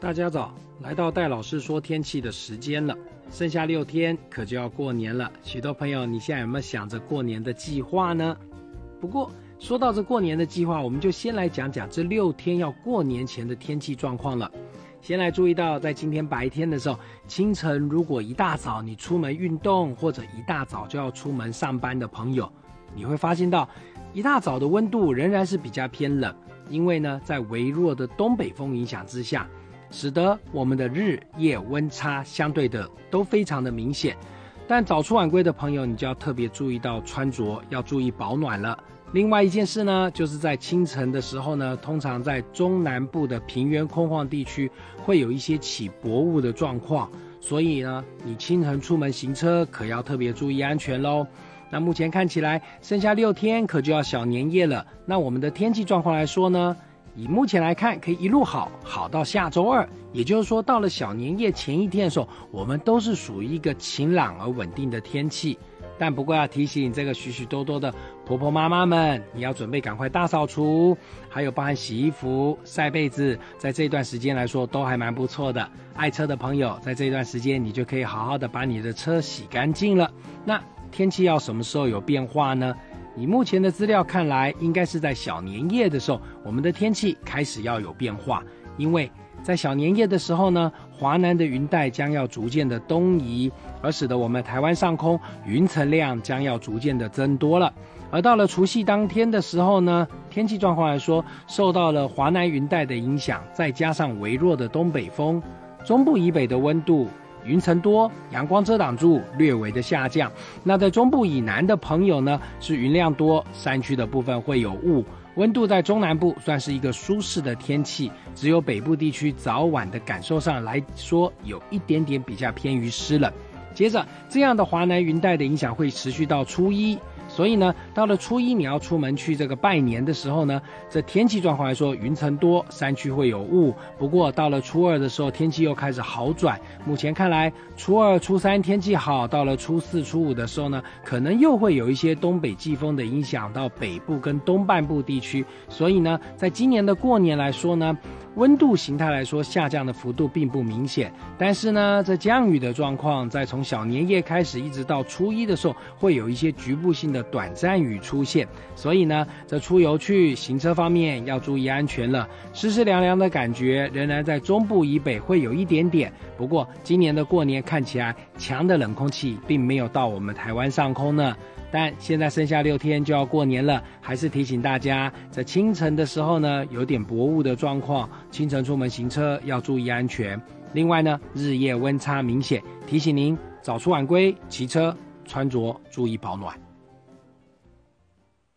大家早，来到戴老师说天气的时间了，剩下六天可就要过年了。许多朋友，你现在有没有想着过年的计划呢？不过说到这过年的计划，我们就先来讲讲这六天要过年前的天气状况了。先来注意到，在今天白天的时候，清晨如果一大早你出门运动，或者一大早就要出门上班的朋友，你会发现到一大早的温度仍然是比较偏冷，因为呢，在微弱的东北风影响之下。使得我们的日夜温差相对的都非常的明显，但早出晚归的朋友，你就要特别注意到穿着要注意保暖了。另外一件事呢，就是在清晨的时候呢，通常在中南部的平原空旷地区会有一些起薄雾的状况，所以呢，你清晨出门行车可要特别注意安全喽。那目前看起来剩下六天可就要小年夜了，那我们的天气状况来说呢？以目前来看，可以一路好好到下周二，也就是说，到了小年夜前一天的时候，我们都是属于一个晴朗而稳定的天气。但不过要提醒这个许许多多的婆婆妈妈们，你要准备赶快大扫除，还有包含洗衣服、晒被子，在这段时间来说都还蛮不错的。爱车的朋友，在这段时间你就可以好好的把你的车洗干净了。那天气要什么时候有变化呢？以目前的资料看来，应该是在小年夜的时候，我们的天气开始要有变化。因为在小年夜的时候呢，华南的云带将要逐渐的东移，而使得我们台湾上空云层量将要逐渐的增多了。而到了除夕当天的时候呢，天气状况来说，受到了华南云带的影响，再加上微弱的东北风，中部以北的温度。云层多，阳光遮挡住，略微的下降。那在中部以南的朋友呢，是云量多，山区的部分会有雾。温度在中南部算是一个舒适的天气，只有北部地区早晚的感受上来说，有一点点比较偏于湿冷。接着，这样的华南云带的影响会持续到初一。所以呢，到了初一你要出门去这个拜年的时候呢，这天气状况来说，云层多，山区会有雾。不过到了初二的时候，天气又开始好转。目前看来，初二、初三天气好，到了初四、初五的时候呢，可能又会有一些东北季风的影响到北部跟东半部地区。所以呢，在今年的过年来说呢。温度形态来说，下降的幅度并不明显，但是呢，这降雨的状况，在从小年夜开始，一直到初一的时候，会有一些局部性的短暂雨出现。所以呢，这出游去行车方面要注意安全了。湿湿凉凉的感觉仍然在中部以北会有一点点，不过今年的过年看起来强的冷空气并没有到我们台湾上空呢。但现在剩下六天就要过年了，还是提醒大家，在清晨的时候呢，有点薄雾的状况，清晨出门行车要注意安全。另外呢，日夜温差明显，提醒您早出晚归，骑车穿着注意保暖。